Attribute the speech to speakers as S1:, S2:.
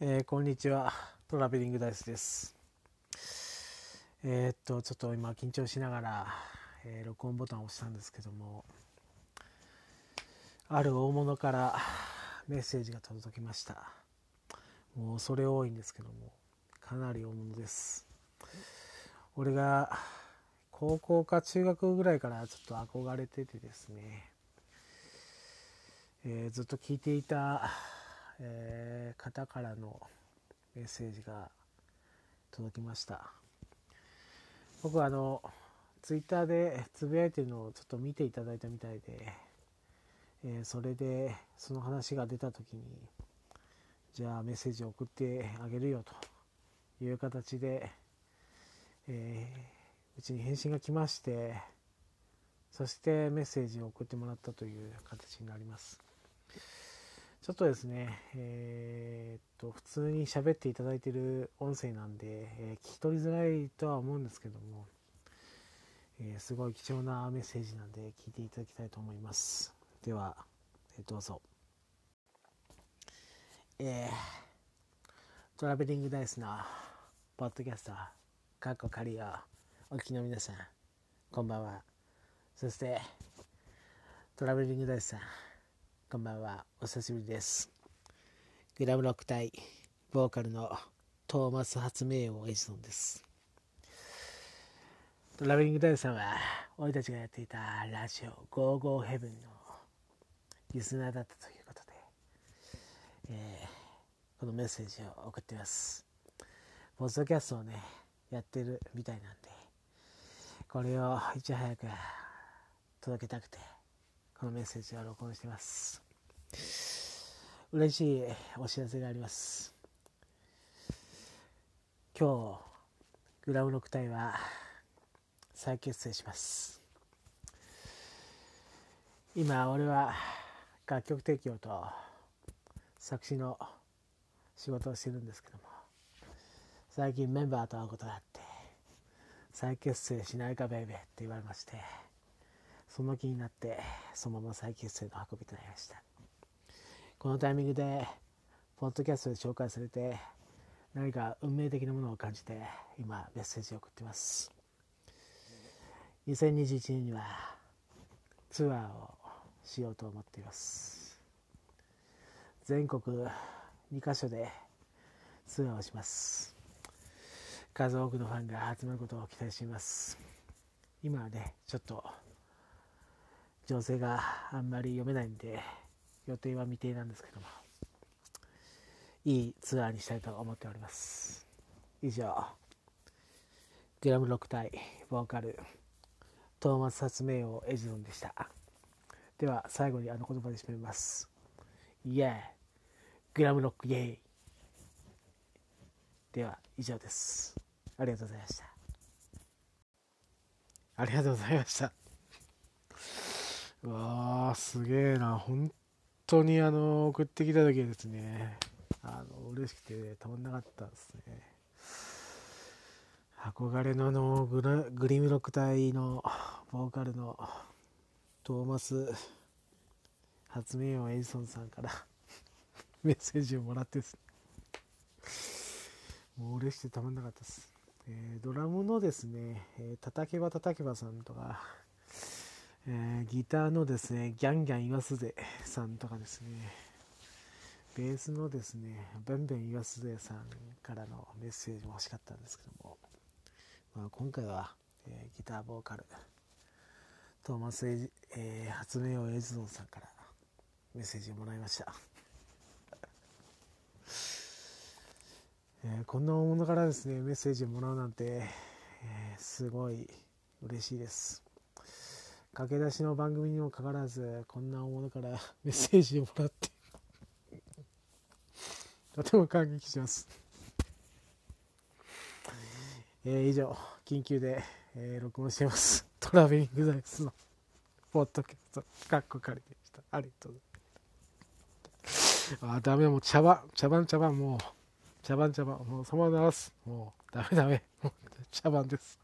S1: えーこんにちは。トラベリングダイスです。えーっとちょっと今緊張しながら、えー録音ボタンを押したんですけどもある大物からメッセージが届きました。もうそれ多いんですけどもかなり大物です。俺が高校か中学ぐらいからちょっと憧れててですね、えずっと聞いていたえー方からのメッセージが届きました。僕はあのツイッターでつぶやいてるのをちょっと見ていただいたみたいで、えーそれでその話が出た時にじゃあメッセージを送ってあげるよという形で、えーうちに返信が来ましてそしてメッセージを送ってもらったという形になります。ちょっとですね、えーっと、普通に喋っていただいてる音声なんで、えー聞き取りづらいとは思うんですけども、えーすごい貴重なメッセージなんで聞いていただきたいと思います。では、えどうぞ。えトラベリングダイスのポッドキャスト、カッコカリオ、お聞きの皆さん、こんばんは。そして、トラベリングダイスさん、こんばんは。お久しぶりです。グラムロック隊、ボーカルのトーマス発明王エジソンです。トラベリングダイさんは、俺たちがやっていたラジオ、ゴーゴーヘブンのリスナーだったということで、えーこのメッセージを送っています。ポッドキャストをね、やってるみたいなんで、これをいち早く届けたくて、このメッセージを録音しています。嬉しいお知らせがあります。今日、グラムロック隊は再結成します。今、俺は楽曲提供と作詞の仕事をしてるんですけども、最近メンバーと会うことがあって、再結成しないかベイベーって言われまして、その気になってそのまま再結成の運びとなりました。このタイミングでポッドキャストで紹介されて何か運命的なものを感じて今メッセージを送ってます。2021年にはツアーをしようと思っています。全国2カ所でツアーをします。数多くのファンが集まることを期待しています。今はねちょっと情勢があんまり読めないんで予定は未定なんですけどもいいツアーにしたいと思っております。以上グラムロック隊ボーカルトーマス発明王エジソンでした。では最後にあの言葉で締めます。イエーグラムロックイエーイ。では以上です。ありがとうございました。ありがとうございました。わーすげえな。本当にあの送ってきた時はですね。あの嬉しくてたまんなかったですね。憧れのあのグラグリムロック隊のボーカルのトーマス発明王エジソンさんから メッセージをもらってですね。もう嬉しくてたまんなかったです、えードラムのですね、えー叩けば叩けばさんとかえーギターのですね、ギャンギャン言わすぜさんとかですね、ベースのですね、ベンベン言わすぜさんからのメッセージも欲しかったんですけども、まあ、今回は、えーギターボーカル、トーマスエジ、えー発明王エジソンさんからメッセージをもらいました。えーこんな大物からですね、メッセージをもらうなんて、えーすごい嬉しいです。駆け出しの番組にもかかわらずこんな大物から メッセージをもらって とても感激します、えー以上緊急で、えー録音してます。トラベリングダイスのポッドキャストかっこかりでした。ありがとうございます。あダメ。もう茶番茶番茶番もう茶番茶番もうそのまま流す。もうダメダメ。茶番です。